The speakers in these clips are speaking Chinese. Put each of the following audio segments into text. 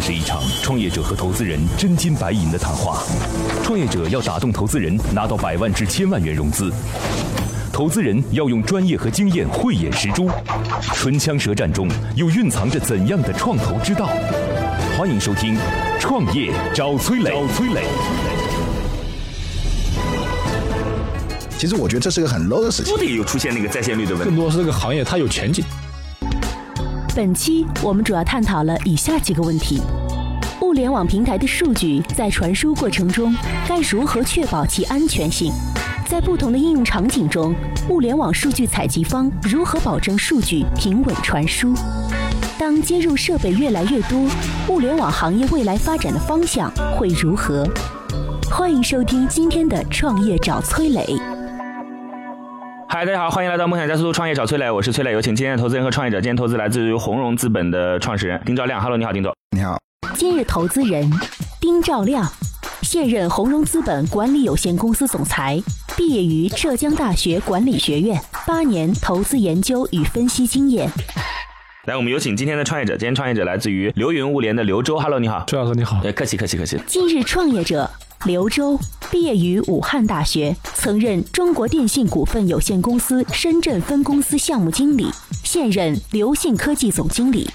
这是一场创业者和投资人真金白银的谈话。创业者要打动投资人，拿到百万至千万元融资；投资人要用专业和经验慧眼识珠。唇枪舌战中，又蕴藏着怎样的创投之道？欢迎收听《创业找崔磊》。找崔磊。其实我觉得这是个很 low 的事情不。得有出现那个在线率的问题。更多是这个行业它有前景。本期我们主要探讨了以下几个问题：物联网平台的数据在传输过程中该如何确保其安全性？在不同的应用场景中，物联网数据采集方如何保证数据平稳传输？当接入设备越来越多，物联网行业未来发展的方向会如何？欢迎收听今天的《创业找崔磊》。嗨，大家好，欢迎来到梦想加速度创业找崔磊，我是崔磊，有请今天的投资人和创业者。今天投资来自于红融资本的创始人丁兆亮。Hello，你好，丁总。你好，今日投资人丁兆亮，现任红融资本管理有限公司总裁，毕业于浙江大学管理学院，八年投资研究与分析经验。来，我们有请今天的创业者。今天创业者来自于流云物联的刘周。Hello，你好。崔老师你好，对，客气客气客气。今日创业者刘周，毕业于武汉大学，曾任中国电信股份有限公司深圳分公司项目经理，现任刘信科技总经理。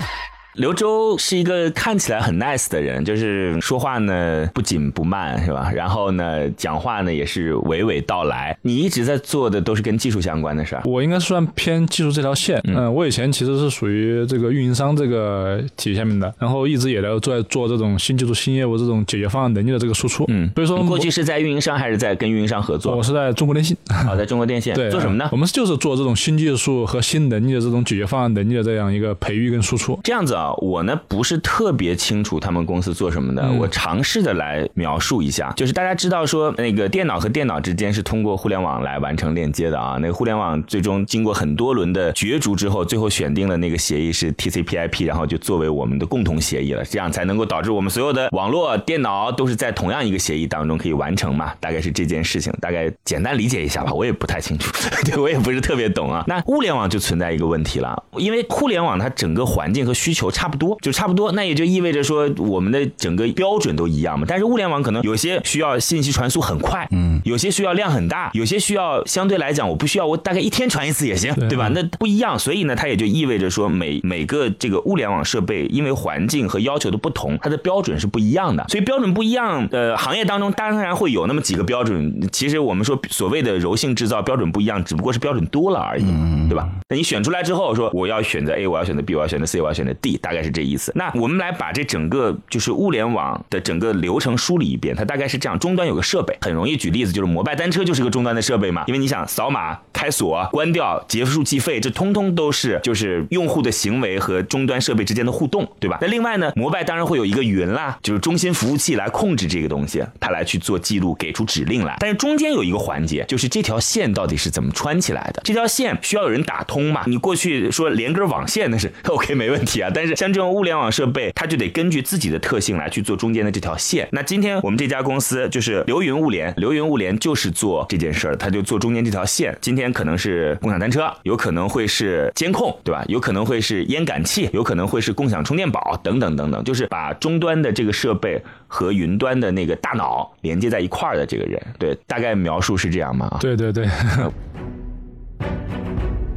刘周是一个看起来很 nice 的人，就是说话呢不紧不慢，是吧？然后呢，讲话呢也是娓娓道来。你一直在做的都是跟技术相关的事儿。我应该算偏技术这条线。嗯、我以前其实是属于这个运营商这个体系下面的，然后一直也在做做这种新技术、新业务这种解决方案能力的这个输出。嗯，所以说过去是在运营商还是在跟运营商合作？我是在中国电信。啊，在中国电信对，做什么呢我？们就是做这种新技术和新能力的这种解决方案能力的这样一个培育跟输出。这样子啊，我呢不是特别清楚他们公司做什么的，嗯我尝试的来描述一下。就是大家知道说，那个电脑和电脑之间是通过互联网来完成链接的啊。那个互联网最终经过很多轮的角逐之后，最后选定了那个协议是 TCP/IP，然后就作为我们的共同协议了，这样才能够导致我们所有的网络、电脑都是在同样一个协议当中可以完成嘛。大概是这件事情，大概简单理解一下吧，我也不太清楚，对我也不是特别懂啊。那物联网就存在一个问题了，因为互联网它整个环境和需求差不多，就差不多，那也就意味着说我们的整个标准都一样嘛。但是物联网可能有些需要信息传输很快，嗯，有些需要量很大，有些需要相对来讲我不需要，我大概一天传一次也行，对对吧？那不一样，所以呢，它也就意味着说每每个这个物联网设备，因为环境和要求的不同，它的标准是不一样的。所以标准不一样，呃，行业当中当然会有那么几个标准。其实我们说所谓的柔性制造标准不一样，只不过是标准多了而已，对吧？那你选出来之后说我要选择 A，我要选择 B，我要选择 C，我要选择 D，大概是这意思。那我们来把这整个就是物联网的整个流程梳理一遍，它大概是这样：终端有个设备，很容易举例子，就是摩拜单车就是个终端的设备嘛，因为你想扫码、开锁、关掉、结束计费，这通通都是就是用户的行为和终端设备之间的互动，对吧？那另外呢，摩拜当然会有一个云啦，就是中心服务器来控制这个东西，它来去做记录，给出指令来。但是中间有一个环节，就是这条线到底是怎么穿起来的？这条线需要有人打通嘛？你过去说连根网线那是 OK 没问题啊，但是像这种物联网设备，它就得根据自己的特性来去做中间的这条线。那今天我们这家公司就是流云物联，流云物联就是做这件事儿，它就做中间这条线。今天可能是共享单车，有可能会是监控，对吧？有可能会是烟感器，有可能会是共享充电宝等等等等，就是把终端的这个设备和云端的那个大脑连接在一块儿的这个人。对，大概描述是这样嘛？啊。对对对，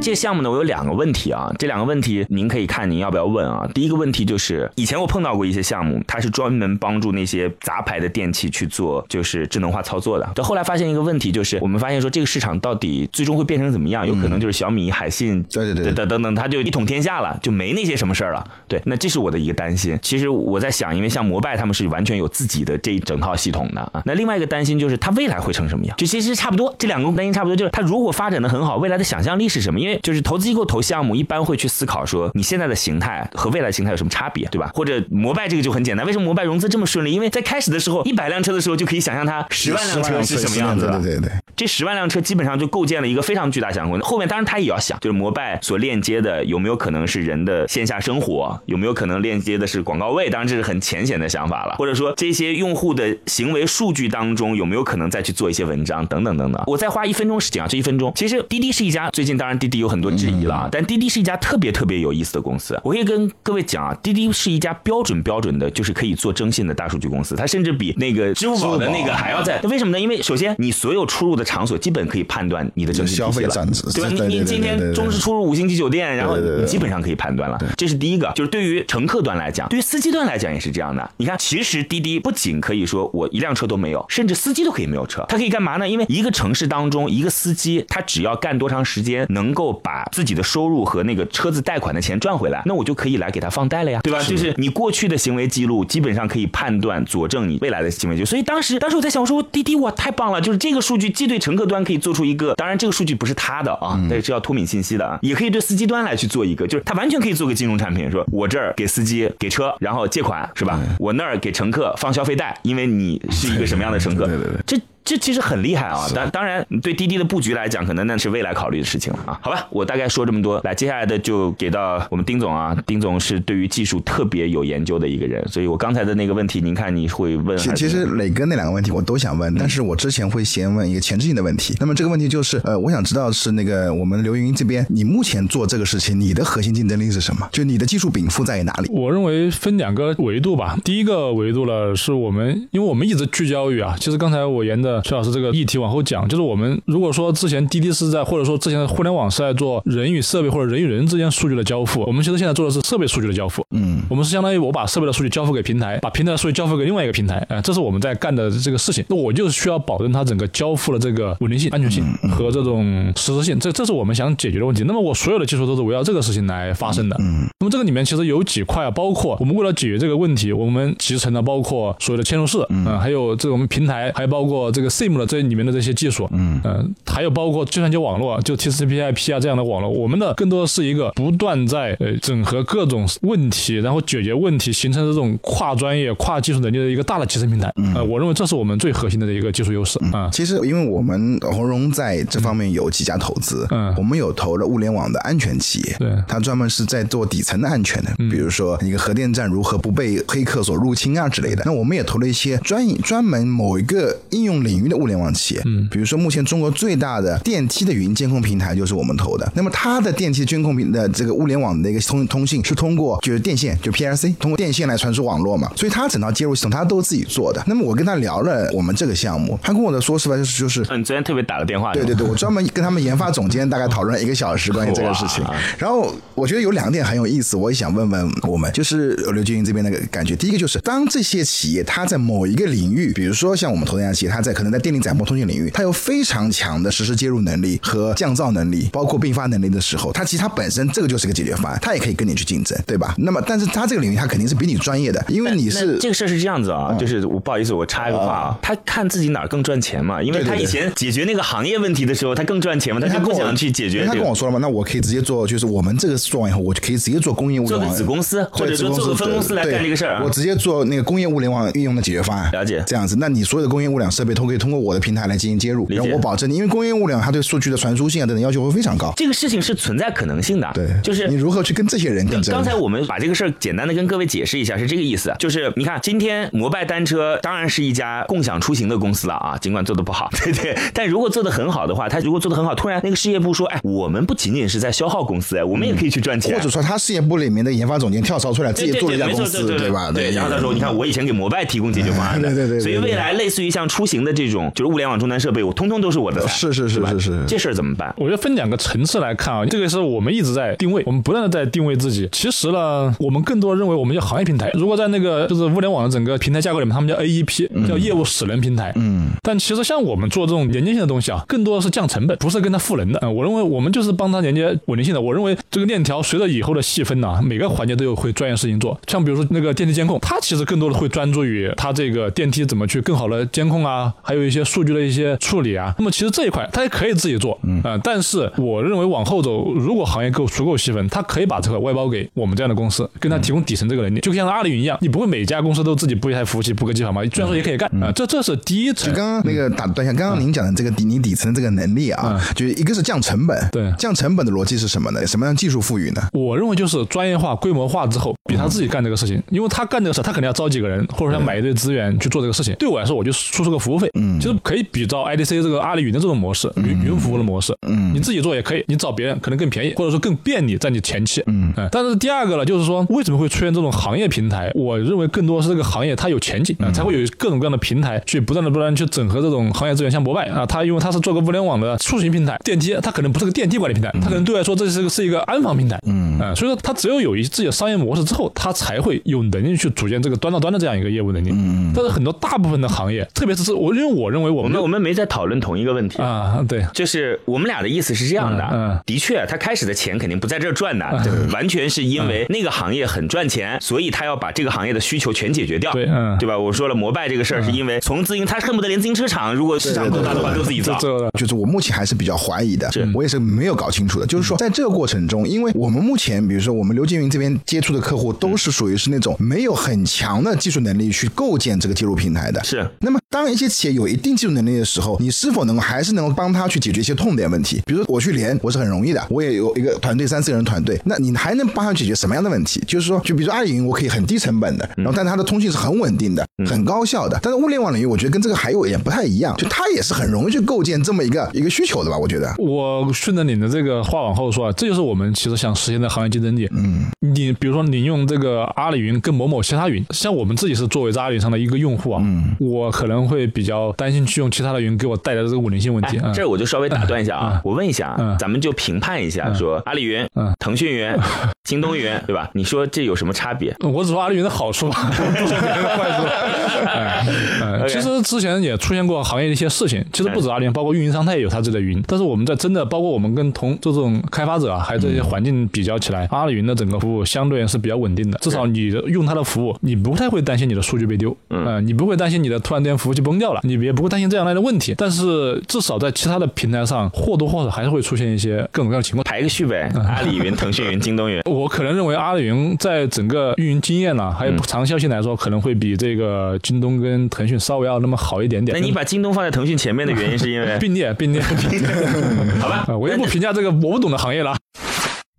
这个项目呢，我有两个问题啊，这两个问题您可以看您要不要问啊。第一个问题就是，以前我碰到过一些项目，它是专门帮助那些杂牌的电器去做就是智能化操作的。但后来发现一个问题，就是我们发现说这个市场到底最终会变成怎么样？有可能就是小米、海信，对对对等等等，它就一统天下了，就没那些什么事儿了。对，那这是我的一个担心。其实我在想，因为像摩拜他们是完全有自己的这一整套系统的啊。那另外一个担心就是它未来会成什么样？就其实差不多，这两个担心差不多，就是它如果发展的很好，未来的想象力是什么？因为就是投资机构投项目一般会去思考说，你现在的形态和未来形态有什么差别，对吧？或者摩拜这个就很简单，为什么摩拜融资这么顺利？因为在开始的时候，一百辆车的时候就可以想象它十万辆车是什么样子的。对对对。这十万辆车基本上就构建了一个非常巨大想象空间。后面当然他也要想，就是摩拜所链接的有没有可能是人的线下生活，有没有可能链接的是广告位？当然这是很浅显的想法了。或者说这些用户的行为数据当中有没有可能再去做一些文章等等等等。我再花一分钟时间啊，这一分钟，其实滴滴是一家最近当然滴滴有很多质疑了啊，但滴滴是一家特别特别有意思的公司。我可以跟各位讲啊，滴滴是一家标准标准的，就是可以做征信的大数据公司，它甚至比那个支付宝的那个还要在。为什么呢？因为首先你所有出入的场所基本可以判断你的消费了对吧？你你今天中式出入五星级酒店，然后你基本上可以判断了。这是第一个，就是对于乘客端来讲，对于司机端来讲也是这样的。你看，其实滴滴不仅可以说我一辆车都没有，甚至司机都可以没有车，他可以干嘛呢？因为一个城市当中，一个司机他只要干多长时间，能够把自己的收入和那个车子贷款的钱赚回来，那我就可以来给他放贷了呀，对吧？就是你过去的行为记录，基本上可以判断佐证你未来的行为记录。所以当时，当时我在想，我说滴滴哇太棒了，就是这个数据既对乘客端可以做出一个，当然这个数据不是他的啊，但是是要脱敏信息的啊，也可以对司机端来去做一个，就是他完全可以做个金融产品，说我这儿给司机给车，然后借款是吧？我那儿给乘客放消费贷，因为你是一个什么样的乘客？对对对这。这其实很厉害啊！当当然，对滴滴的布局来讲，可能那是未来考虑的事情了啊。好吧，我大概说这么多，来，接下来的就给到我们丁总啊。丁总是对于技术特别有研究的一个人，所以我刚才的那个问题，您看你会问其其实磊哥那两个问题我都想问，但是我之前会先问一个前置性的问题。那么这个问题就是，呃，我想知道是那个我们刘云这边，你目前做这个事情，你的核心竞争力是什么？就你的技术禀赋在于哪里？我认为分两个维度吧。第一个维度呢，是我们，因为我们一直聚焦于啊，其实刚才我沿着崔老师这个议题往后讲，就是我们如果说之前滴滴是在，或者说之前的互联网是在做人与设备或者人与人之间数据的交付，我们其实现在做的是设备数据的交付。嗯，我们是相当于我把设备的数据交付给平台，把平台的数据交付给另外一个平台，哎、这是我们在干的这个事情。那我就需要保证它整个交付的这个稳定性、安全性和这种实时性，这这是我们想解决的问题。那么我所有的技术都是围绕这个事情来发生的。嗯，那么这个里面其实有几块啊，包括我们为了解决这个问题，我们集成了包括所有的嵌入式，嗯、还有这个我们平台，还包括这个 SIM 的这里面的这些技术，嗯还有包括计算机网络，就 TCP/IP 啊这样的网络，我们的更多的是一个不断在呃整合各种问题，然后解决问题，形成这种跨专业、跨技术能力的一个大的集成平台。呃，我认为这是我们最核心的一个技术优势啊。其实，因为我们红荣在这方面有几家投资，嗯我们有投了物联网的安全企业，对它专门是在做底层的安全的，比如说一个核电站如何不被黑客所入侵啊之类的。那我们也投了一些专专门某一个应用领域的物联网企业，嗯，比如说目前中国最大的电梯的语音监控平台就是我们投的。那么它的电梯监控平的这个物联网的一个通通信是通过就是电线，就 PLC 通过电线来传输网络嘛，所以它整套接入系统它都是自己做的。那么我跟他聊了我们这个项目，他跟我的说实话就是就是嗯，昨天特别打了电话，对对对，我专门跟他们研发总监大概讨论了一个小时关于这个事情。然后我觉得有两点很有意思，我也想问问我们，就是刘军云这边那个感觉。第一个就是，当这些企业它在某一个领域，比如说像我们投资家企业，它在可能在电力载波通信领域，它有非常强的实时接入能力和降噪能力，包括并发能力的时候，它其实它本身这个就是个解决方案，它也可以跟你去竞争，对吧？那么，但是它这个领域它肯定是比你专业的，因为你是这个事儿是这样子啊，就是我不好意思，我插一个话啊，他看自己哪儿更赚钱嘛，因为他以前解决那个行业问题的时候，他更赚钱嘛，他就不想去解决他。跟我说了嘛，那我可以直接做，就是我们这个做完以后，我就可以直接做工业物联网做个子公司或者说做个分公司来干这个事儿啊我直接做那个工业物联网运用的解决方案。了解这样子，那你所有的工业物联网设备都可以通过我的平台来进行接入，然后我保证你，因为工业物联网它对数据的传输性啊等等要求会非常高。这个事情是存在可能性的，对，就是你如何去跟这些人竞争？刚才我们把这个事儿简单的跟各位解释一下，是这个意思，就是你看今天摩拜单车当然是一家共享出行的公司了啊，尽管做的不好，对对，但如果做的很好的话，他如果做的很好，突然那个事业部说，哎，我们不仅仅是在消耗公司，哎，我们也可以去赚钱，或者说他事业部里面的研发总监跳槽出来，自己做了一家公司，对吧？对，然后他说，你看我以前给摩拜提供解决方案的，对对对所以未来类似于像出行的这种就是物联网终端设备，我通通都是我的。是是是是是，这事儿怎么办？我觉得分两个层次来看啊，这个是我们一直在定位，我们不断的在定位自己。其实呢，我们更多认为我们叫行业平台。如果在那个就是物联网的整个平台架构里面，他们叫 AEP，叫业务使人平台。嗯。但其实像我们做这种连接性的东西啊，更多的是降成本，不是跟它赋能的。嗯，我认为我们就是帮它连接稳定性的。我认为这个链条随着以后的细分呢，每个环节都有会专业事情做。像比如说那个电梯监控，它其实更多的会专注于它这个电梯怎么去更好的监控啊，还有一些数据的一些处理啊。那么其实这一块它也可以自己做，嗯，但是我认为往后走，如果行业够足够细分，它可以把这个外包给我们这样的公司，跟他提供底层这个能力，就像阿里云一样，你不会每家公司都自己布一台服务器、布个机房吗？虽然说也可以干啊，这这是第一层。就刚刚那个打断一下，刚刚您讲的这个底你底层这个能力啊，就一个是降成本，对，降成本的逻辑是什么呢？什么样技术赋予呢？我认为就是专业化、规模化之后，比他自己干这个事情，因为他干这个事，他肯定要招几个人，或者说买一堆资源去做这个事情。对我来说，我就输出个服务费，嗯，就是可以比照 IDC 这个阿里云的这种模式，云云服务的模式，嗯，你自己做也可以，你找别人可能更便宜，或者说更便利，在你前期，嗯，但是第二个呢，就是说为什么会出现这种行业平台？我认为更多是这个行业它有前景啊，才会有各种各样的平台去不断的不断去整合这种行业资源，像摩拜啊，它因为它是做个物联网的出行平台，电梯它可能不是个电梯管理平台，它可能对外说这是个是一个安防平台，嗯，啊，所以说它只有有一自己的商业模式之后，它才会有能力去组建这个端到端的这样一个业务能力。嗯，但是很多大部分的行业，特别是我因为我认为我们我们没在讨论同一个问题啊，对，就是我们俩的意思是这样的，嗯，的确，他开始的钱肯定不在这儿赚的，对，完全是因为那个行业很赚钱，所以他要把这个行业的需求全解决掉，对，嗯，对吧？我说了，摩拜这个事儿是因为从自营，他恨不得连自行车厂如果市场够大的话都自己造，就是我目前还是比较怀疑的，我也是没有搞清楚的，就是说在这个过程中，因为我们目前比如说我们刘建云这边接触的客户都是属于是那种没有很强的技术能力去构建这个接入平台的，是。那么当一些企业有一定技术能力的时候，你是否能够还是能够帮他去解决一些痛点问题？比如说我去连，我是很容易的，我也有一个团队三四个人团队，那你还能帮他解决什么样的问题？就是说，就比如说阿里云，我可以很低成本的，然后但它的通信是很稳定的，很高效的。但是物联网领域，我觉得跟这个还有一点不太一样，就它也是很容易去构建这么一个一个需求的吧？我觉得。我顺着你的这个话往后说，啊，这就是我们其实想实现的行业竞争力。嗯，你比如说你用这个阿里云跟某某其他云，像我们自己是作为阿里云上的一个用户啊，嗯我可能会比较担心去用其他的云给我带来的这个稳定性问题。这我就稍微打断一下啊，我问一下，咱们就评判一下，说阿里云、腾讯云、京东云，对吧？你说这有什么差别？我只说阿里云的好处，不 说别人的坏处。其实之前也出现过行业的一些事情，其实不止阿里云，包括运营商它也有它自己的云。但是我们在真的，包括我们跟同这种开发者啊，还有这些环境比较起来，阿里云的整个服务相对是比较稳定的。至少你用它的服务，你不太会担心你的数据被丢，嗯，你不会担心你的突然间服务器崩掉了，你也不会担心这样那样的问题。但是至少在其他的平台上，或多或少还是会出现一些各种各样的情况。排个序呗，阿里云、腾讯云、京东云。我可能认为阿里云在整个运营经验呢，还有长效性来说，可能会比这个京东跟腾讯稍微要那么好一点点。那你把京东放在腾讯前面的原因是因为 并列，并列，并列。好吧，我也不评价这个我不懂的行业了。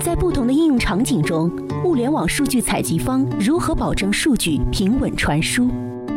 在不同的应用场景中，物联网数据采集方如何保证数据平稳传输？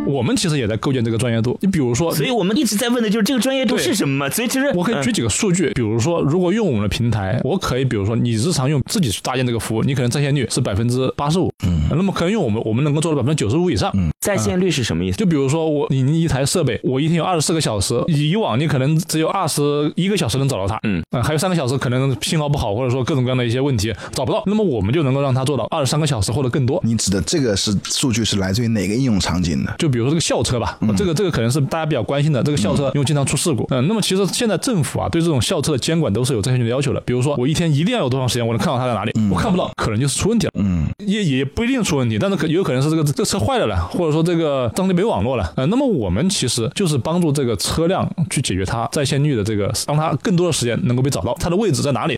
我们其实也在构建这个专业度。你比如说，所以我们一直在问的就是这个专业度是什么嘛？所以其实我可以举几个数据，比如说，如果用我们的平台，我可以比如说你日常用自己去搭建这个服务，你可能在线率是百分之八十五，嗯，那么可能用我们，我们能够做到百分之九十五以上。嗯，在线率是什么意思？就比如说我你一台设备，我一天有二十四个小时，以往你可能只有二十一个小时能找到它，嗯，啊，还有三个小时可能信号不好，或者说各种各样的一些问题找不到，那么我们就能够让它做到二十三个小时或者更多。你指的这个是数据是来自于哪个应用场景的？就比如说这个校车吧。这个这个可能是大家比较关心的，这个校车因为经常出事故，嗯，那么其实现在政府啊对这种校车的监管都是有这些的要求的，比如说我一天一定要有多长时间我能看到它在哪里，我看不到，可能就是出问题了，嗯，也也不一定出问题，但是可有可能是这个这个车坏了了，或者说这个当地没网络了，呃，那么我们其实就是帮助这个车辆去解决它在线率的这个，让它更多的时间能够被找到它的位置在哪里，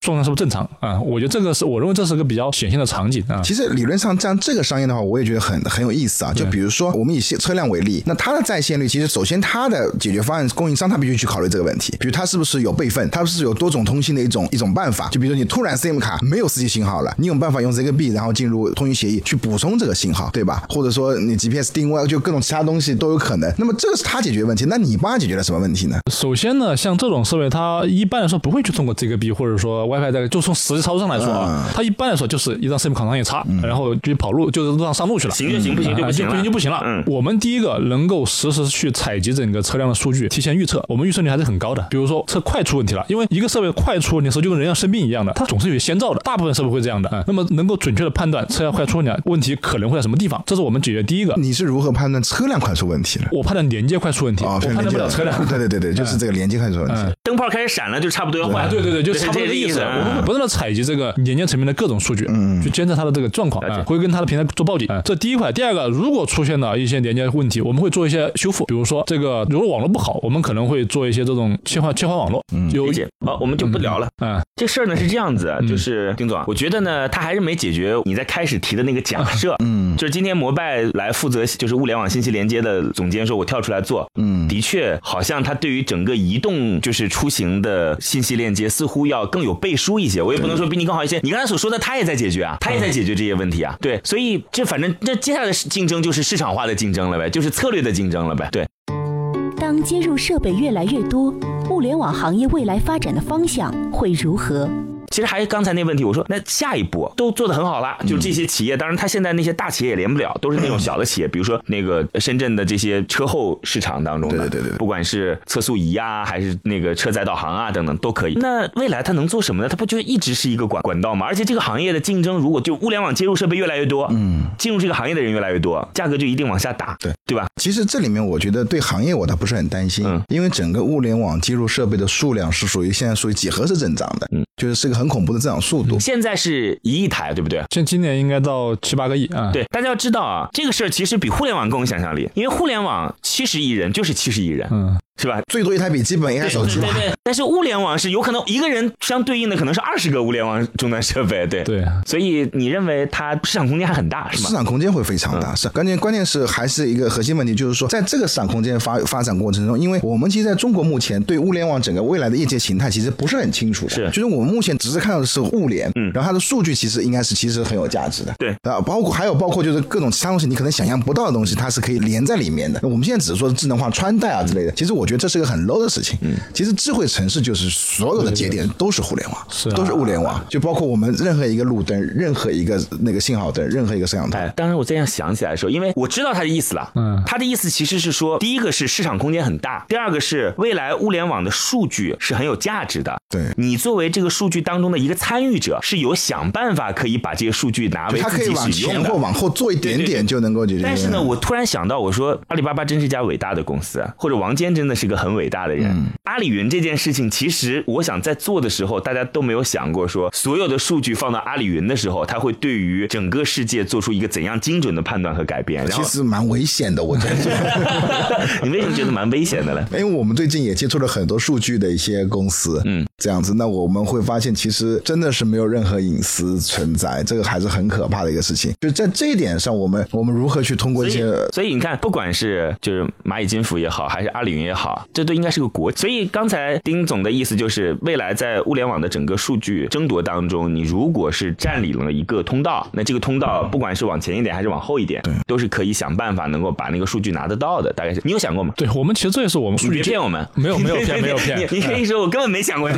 嗯。数量是不是正常啊？我觉得这个是我认为这是个比较显性的场景啊。其实理论上这样这个商业的话，我也觉得很很有意思啊。就比如说我们以车辆为例，那它的在线率，其实首先它的解决方案供应商他必须去考虑这个问题，比如它是不是有备份，它是不是有多种通信的一种一种办法。就比如说你突然 SIM 卡没有 4G 信号了，你有办法用 ZigBee 然后进入通讯协议去补充这个信号，对吧？或者说你 GPS 定位，就各种其他东西都有可能。那么这个是它解决问题，那你帮它解决了什么问题呢？首先呢，像这种设备，它一般来说不会去通过 ZigBee 或者说 WiFi 这个，就从实际操作上来说啊，它一般来说就是一张 SIM 卡上一插，然后就跑路，就是路上上路去了。行就行，不行就不行了。不行就不行了。嗯，我们第一个能够实时去采集整个车辆的数据，提前预测，我们预测率还是很高的。比如说车快出问题了，因为一个设备快出问题的时候，就跟人要生病一样的，它总是有先兆的。大部分设备会这样的啊。那么能够准确的判断车辆快出问题，问题可能会在什么地方，这是我们解决第一个。你是如何判断车辆快出问题的？我判断连接快出问题，我判断不了车辆。对对对对，就是这个连接快出问题。灯泡开始闪了，就差不多要坏。对对对，就差不多的意思。我们会不断的采集这个连接层面的各种数据，嗯，去监测它的这个状况，会跟它的平台做报警。这第一块，第二个，如果出现了一些连接问题，我们会做一些修复。比如说这个，如果网络不好，我们可能会做一些这种切换切换网络。嗯，理解。好，我们就不聊了。嗯，这事儿呢是这样子，就是丁总，我觉得呢，他还是没解决你在开始提的那个假设。嗯，就是今天摩拜来负责就是物联网信息连接的总监说，我跳出来做。嗯，的确，好像他对于整个移动就是出行的信息链接似乎要更有背书一些。我也不能说比你更好一些。你刚才所说的，他也在解决啊，他也在解决这些问题啊。对，所以这反正这接下来的竞争就是市场化的竞争了呗，就是策略的竞争了呗。对。当接入设备越来越多，物联网行业未来发展的方向会如何？其实还是刚才那问题，我说那下一步都做得很好了，就是这些企业，当然他现在那些大企业也连不了，都是那种小的企业，比如说那个深圳的这些车后市场当中的，对对对，不管是测速仪啊，还是那个车载导航啊等等都可以。那未来它能做什么呢？它不就一直是一个管管道吗？而且这个行业的竞争，如果就物联网接入设备越来越多，嗯，进入这个行业的人越来越多，价格就一定往下打，对对吧？其实这里面我觉得对行业我倒不是很担心，嗯，因为整个物联网接入设备的数量是属于现在属于几何式增长的，嗯，就是是个很恐怖的增长速度。现在是一亿台，对不对？现今年应该到七八个亿啊。对，大家要知道啊，这个事儿其实比互联网更有想象力，因为互联网七十亿人就是七十亿人。嗯。是吧？最多一台笔记本，一台手机。对对。但是物联网是有可能一个人相对应的可能是二十个物联网终端设备。对对。所以你认为它市场空间还很大，是吗？市场空间会非常大，是关键。关键是还是一个核心问题，就是说在这个市场空间发发展过程中，因为我们其实在中国目前对物联网整个未来的业界形态其实不是很清楚的。是。就是我们目前只是看到的是物联，嗯，然后它的数据其实应该是其实很有价值的。对。啊，包括还有包括就是各种其他东西，你可能想象不到的东西，它是可以连在里面的。那我们现在只是说智能化穿戴啊之类的，其实我觉得这是个很 low 的。事情，嗯，其实智慧城市就是所有的节点都是互联网，是都是物联网，就包括我们任何一个路灯，任何一个那个信号灯，任何一个摄像头。哎，当然我这样想起来的时候，因为我知道他的意思了，嗯，他的意思其实是说，第一个是市场空间很大，第二个是未来物联网的数据是很有价值的。对，你作为这个数据当中的一个参与者，是有想办法可以把这些数据拿为自己使用的，或往后做一点点就能够解决。但是呢，我突然想到，我说阿里巴巴真是一家伟大的公司，或者王坚真的是个很伟大的人，阿里云。云这件事情，其实我想在做的时候，大家都没有想过说，所有的数据放到阿里云的时候，它会对于整个世界做出一个怎样精准的判断和改变。其实蛮危险的，我觉得。你为什么觉得蛮危险的呢？因为我们最近也接触了很多数据的一些公司，嗯，这样子，那我们会发现，其实真的是没有任何隐私存在，这个还是很可怕的一个事情。就在这一点上，我们我们如何去通过一些？所以你看，不管是就是蚂蚁金服也好，还是阿里云也好，这都应该是个国。所以刚。才丁总的意思就是，未来在物联网的整个数据争夺当中，你如果是占领了一个通道，那这个通道不管是往前一点还是往后一点，都是可以想办法能够把那个数据拿得到的。大概是你有想过吗？对我们其实这也是我们数据别骗我们，没有没有骗没有骗。你可以说我根本没想过。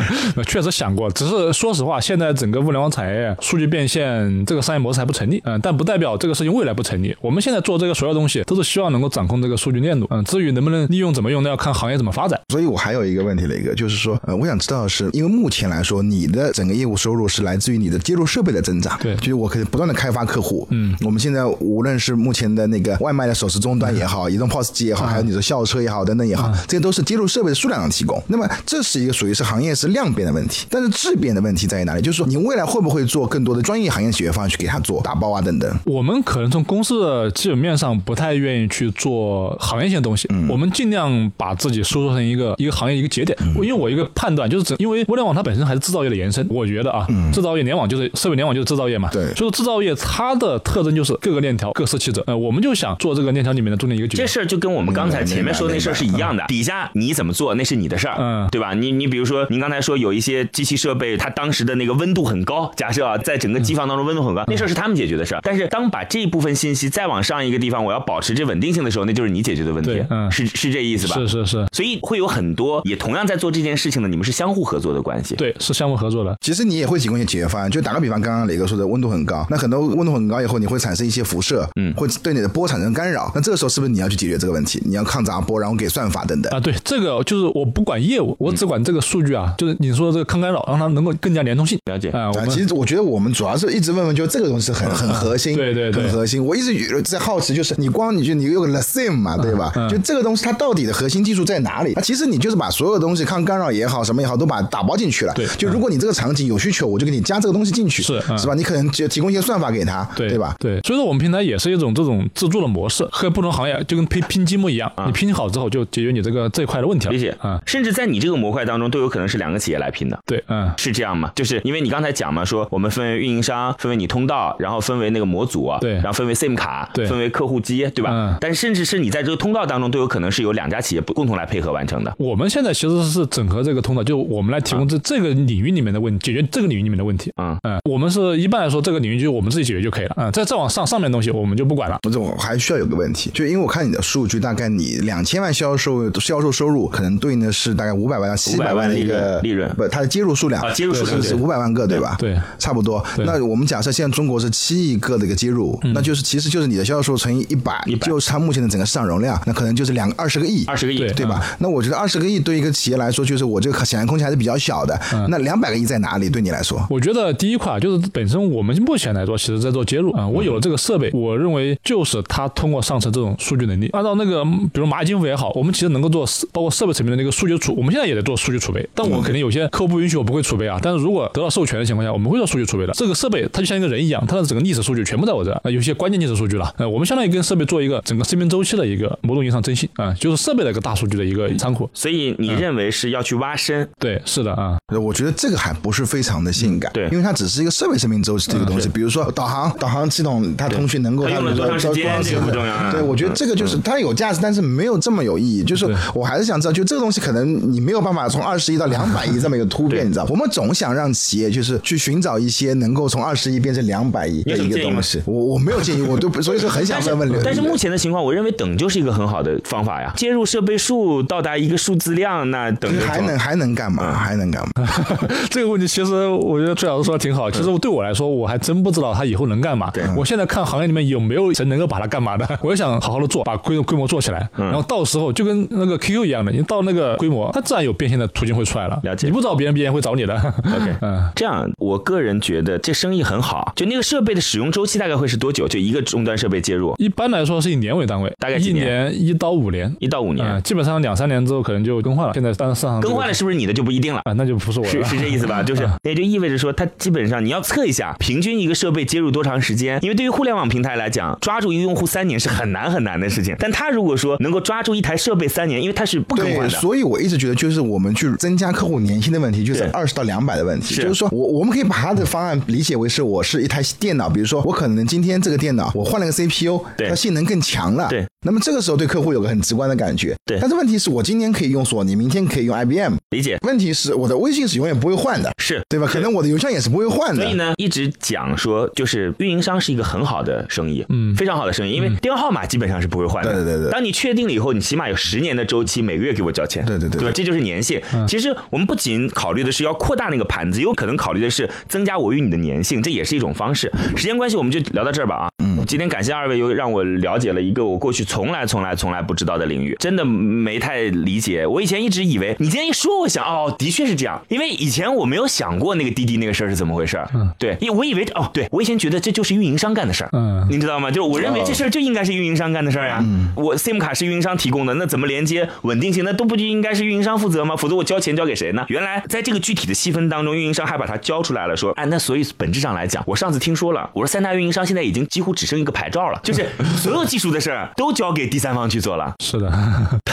确实想过，只是说实话，现在整个物联网产业数据变现这个商业模式还不成立。嗯，但不代表这个事情未来不成立。我们现在做这个所有东西，都是希望能够掌控这个数据链路。嗯，至于能不能利用怎么用，那要看行业怎么发展。所以我还有一个问题了一个。就是说，呃，我想知道的是，因为目前来说，你的整个业务收入是来自于你的接入设备的增长。对，就是我可以不断的开发客户。嗯，我们现在无论是目前的那个外卖的手持终端也好，移动 POS 机也好，还有你的校车也好，等等也好，这些都是接入设备的数量的提供。那么这是一个属于是行业是量变的问题，但是质变的问题在于哪里？就是说你未来会不会做更多的专业行业解决方案去给他做打包啊等等？我们可能从公司的基本面上不太愿意去做行业性的东西，我们尽量把自己收缩成一个一个行业一个节点。因为我一个判断就是，因为物联网它本身还是制造业的延伸，我觉得啊，制造业联网就是设备联网就是制造业嘛，对所以说制造业它的特征就是各个链条各司其职，呃，我们就想做这个链条里面的中间一个角色。这事儿就跟我们刚才前面说的那事儿是一样的，底下你怎么做那是你的事儿，嗯对吧？你你比如说，您刚才说有一些机器设备，它当时的那个温度很高，假设啊，在整个机房当中温度很高，那事儿是他们解决的事儿。但是当把这一部分信息再往上一个地方，我要保持这稳定性的时候，那就是你解决的问题，嗯是是这意思吧？是是是，所以会有很多也同样在做这件事情的，你们是相互合作的关系。对，是相互合作的。其实你也会提供一些解决方案，就打个比方，刚刚磊哥说的温度很高，那很多温度很高以后，你会产生一些辐射，嗯，会对你的波产生干扰。那这个时候是不是你要去解决这个问题？你要抗杂波，然后给算法等等。啊，对，这个就是我不管业务，我只管这个数据啊，就是你说的这个抗干扰，让它能够更加连通性。了解啊，其实我觉得我们主要是一直问问，就这个东西是很很核心，对对对很核心。我一直在好奇，就是你光你就你有个 the same 嘛，对吧？就这个东西它到底的核心技术在哪里？啊，其实你就是把所有东西抗干扰也好，什么也好，都把它打包进去了。对就如果你这个场景有需求，我就给你加这个东西进去，是嗯是吧？你可能就提供一些算法给他，对对吧？对，所以说我们平台也是一种这种自助的模式，和不同行业就跟拼拼积木一样，你拼好之后就解决你这个这一块的问题了。理解啊，甚至在你这个模块当中都有可能是两个企业来拼的。对，嗯，是这样吗？就是因为你刚才讲嘛，说我们分为运营商，分为你通道，然后分为那个模组，对然后分为 SIM 卡，对分为客户机，对吧？嗯但甚至是你在这个通道当中，都有可能是由两家企业不共同来配合完成的。我们现在其实是整合这个通道，就我们来提供这这个领域里面的问题，解决这个领域里面的问题。嗯嗯，我们是一般来说这个领域就我们自己解决就可以了。嗯，再再往上上面的东西我们就不管了。不是，我还需要有个问题，就因为我看你的数据，大概你两千万销售销售收入，可能对应的是大概五百万到七百万的一个利润不，它的接入数量啊接入数量对是五百万个，对吧？对差不多。那我们假设现在中国是七亿个的一个接入，那就是其实就是你的销售数乘以一百，100就是它目前的整个市场容量，那可能就是两二十个亿，二十个亿，对对吧？那我觉得二十个亿对一个企业来说，就是我这个想象空间还是比较小的。那两百个亿在哪里？对你来说？我觉得第一块啊就是本身我们目前来说，其实在做接入啊、我有了这个设备，我认为就是它通过上层这种数据能力，按照那个嗯比如蚂蚁金服也好，我们其实能够做包括设备层面的那个数据储，我们现在也在做数据储备，但我肯定有些客户不允许我不会储备啊。但是如果得到授权的情况下，我们会做数据储备的。这个设备它就像一个人一样，它的整个历史数据全部在我这儿，啊有些关键历史数据了，呃，我们相当于跟设备做一个整个生命周期的一个某种意义上征信啊、就是设备的一个大数据的一个仓库。所以你认为是要去挖深？对，是的啊，我觉得这个还不是非常的性感，对因为它只是一个设备生命周期这个东西。比如说导航，导航系统它通讯能够它用了比如说多长时间这个不重要啊对，我觉得这个就是它有价值，但是没有这么有意义。就是我还是想知道，就这个东西可能你没有办法从二十亿到 两百亿这么一个突变，你知道吗？我们总想让企业就是去寻找一些能够从二十亿变成两百亿的一个东西。我我没有建议，我都 所以说很想问问刘。但是目前的情况，我认为等就是一个很好的方法呀。接入设备数到达一个数字量，那等还能还能干嘛？还能干嘛？这个问题其实我觉得崔老师说的挺好。其实对我来说，我还真不知道他以后能干嘛。我现在看行业里面有没有人能够把它干嘛的，我也想好好的做，把规规模做起来。然后到时候就跟那个 QQ 一样的，你到那个规模，它自然有变现的途径会出来了。了解你不找别人，别人会找你的。OK 嗯。这样，我个人觉得这生意很好。就那个设备的使用周期大概会是多久？就一个终端设备接入一般来说是以年为单位，大概几年年一到五年。一到五年，嗯，基本上两三年之后可能就更换了。现在当市场更换了是不是你的就不一定了？啊，那就不是我的是。是这意思吧？就是也就意味着说，它基本上你要测一下，平均一个设备接入多长时间？因为对于互联网平台来讲，抓住一个用户三年是很难很难的事情。但他如果说能够抓住一台设备三年，因为它是不更换，的，所以我一直觉得，就是我们去增加客户粘性的问题，就是对二十到两百的问题。是就是说我我们可以把他的方案理解为是我是一台电脑，比如说我可能今天这个电脑我换了个 CPU，对它性能更强了。对。那么这个时候对客户有个很直观的感觉。对但是问题是我今天可以用索尼，明天可以用 IBM。理解问题是我的微信是永远不会换的，是对吧？可能我的邮箱也是不会换的。所以呢，一直讲说，就是运营商是一个很好的生意，嗯，非常好的生意，因为电话号码基本上是不会换的。对对对对当你确定了以后，你起码有十年的周期，每个月给我交钱。对对对对吧？这就是粘性。其实我们不仅考虑的是要扩大那个盘子，也有可能考虑的是增加我与你的粘性，这也是一种方式。时间关系，我们就聊到这儿吧啊。目。今天感谢二位，又让我了解了一个我过去从来从来从来不知道的领域，真的没太理解。我以前一直以为，你今天一说，我想哦，的确是这样，因为以前我没有想过那个滴滴那个事儿是怎么回事儿。嗯，对，因为我以为哦，对我以前觉得这就是运营商干的事儿。嗯，你知道吗？就是我认为这事儿就应该是运营商干的事儿呀。嗯，我 SIM 卡是运营商提供的，那怎么连接稳定性，那都不就应该是运营商负责吗？否则我交钱交给谁呢？原来在这个具体的细分当中，运营商还把它交出来了，说，哎，那所以本质上来讲，我上次听说了，我说三大运营商现在已经几乎只剩一个牌照了，就是所有技术的事儿都交给第三方去做了。是的，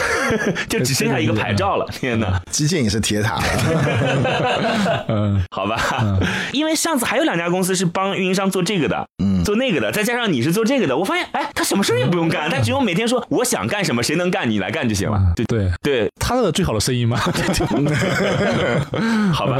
就只剩下一个牌照了。天哪，基建也是铁塔。嗯，好吧，因为上次还有两家公司是帮运营商做这个的，嗯，做那个的，再加上你是做这个的，我发现，哎，他什么事儿也不用干，他只用每天说我想干什么，谁能干你来干就行了。对对对，他的最好的生意嘛。好吧。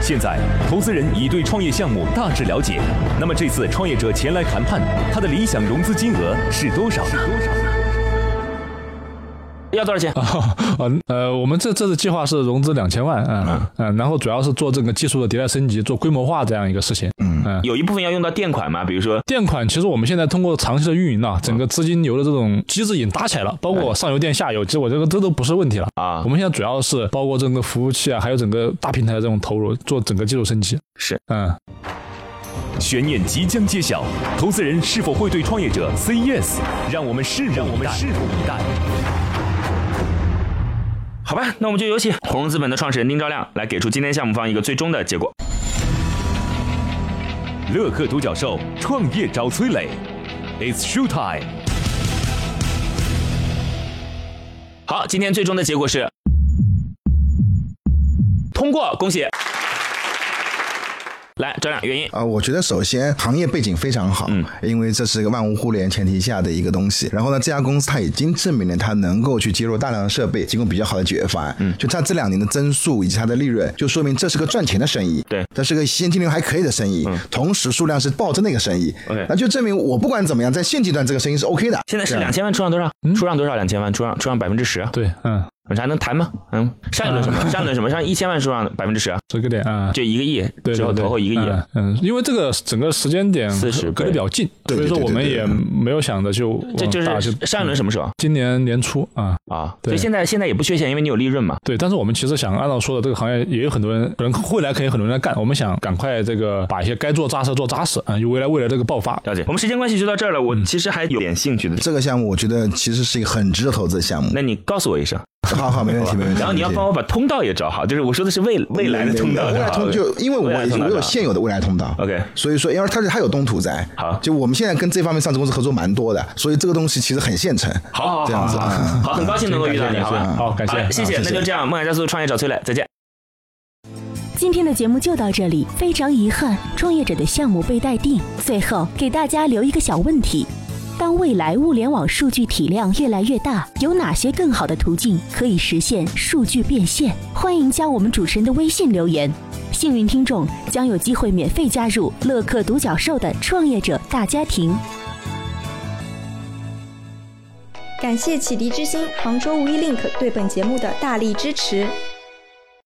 现在，投资人已对创业项目大致了解。那么这次创业者前来谈判，他的理想融资金额是多少？是多少要多少钱？啊，呃，我们这这次计划是融资两千万，嗯嗯，然后主要是做这个技术的迭代升级，做规模化这样一个事情。嗯嗯，有一部分要用到垫款嘛，比如说垫款，其实我们现在通过长期的运营呢，整个资金流的这种机制已经搭起来了，包括上游垫下游，其实我这个这都不是问题了啊。我们现在主要是包括整个服务器啊，还有整个大平台的这种投入，做整个技术升级。是，嗯。悬念即将揭晓，投资人是否会对创业者 say yes？让我们拭目以待。好吧，那我们就有请红融资本的创始人丁兆亮来给出今天项目方一个最终的结果。乐客独角兽创业找崔磊，It's show time。好，今天最终的结果是通过，恭喜。来，这两原因啊，我觉得首先行业背景非常好，嗯，因为这是一个万物互联前提下的一个东西。然后呢，这家公司它已经证明了它能够去接入大量的设备，提供比较好的解决方案。嗯，就它这两年的增速以及它的利润，就说明这是个赚钱的生意。对，这是个现金流还可以的生意，同时数量是暴增的一个生意。OK，那就证明我不管怎么样，在现阶段这个生意是 OK 的。现在是两千万出让多少？出让多少？两千万出让出让百分之十。对，嗯。还能谈吗？嗯，上一轮什么？上一轮什么？上一千万数让百分之十，这个点啊，就一个亿，之后投后一个亿。嗯，因为这个整个时间点四十隔得比较近，所以说我们也没有想着就这就是上一轮什么时候？今年年初啊啊，所以现在现在也不缺钱，因为你有利润嘛。对，但是我们其实想按照说的这个行业也有很多人，可能未来可以很多人来干。我们想赶快这个把一些该做扎实做扎实啊，有未来未来这个爆发。了解。我们时间关系就到这儿了。我其实还有点兴趣的这个项目，我觉得其实是一个很值得投资的项目。那你告诉我一声。好好，没问题，没问题。然后你要帮我把通道也找好，就是我说的是未未来的通道。未来通就因为我我有现有的未来通道，OK。所以说，因为它是它有东土在，好，就我们现在跟这方面上市公司合作蛮多的，所以这个东西其实很现成。好，这样子啊，好，很高兴能够遇到你，好吧？好，感谢，谢谢。那就这样，梦想加速创业找崔磊，再见。今天的节目就到这里，非常遗憾，创业者的项目被待定。最后给大家留一个小问题。当未来物联网数据体量越来越大，有哪些更好的途径可以实现数据变现？欢迎加我们主持人的微信留言，幸运听众将有机会免费加入乐客独角兽的创业者大家庭。感谢启迪之星、杭州无一 link 对本节目的大力支持。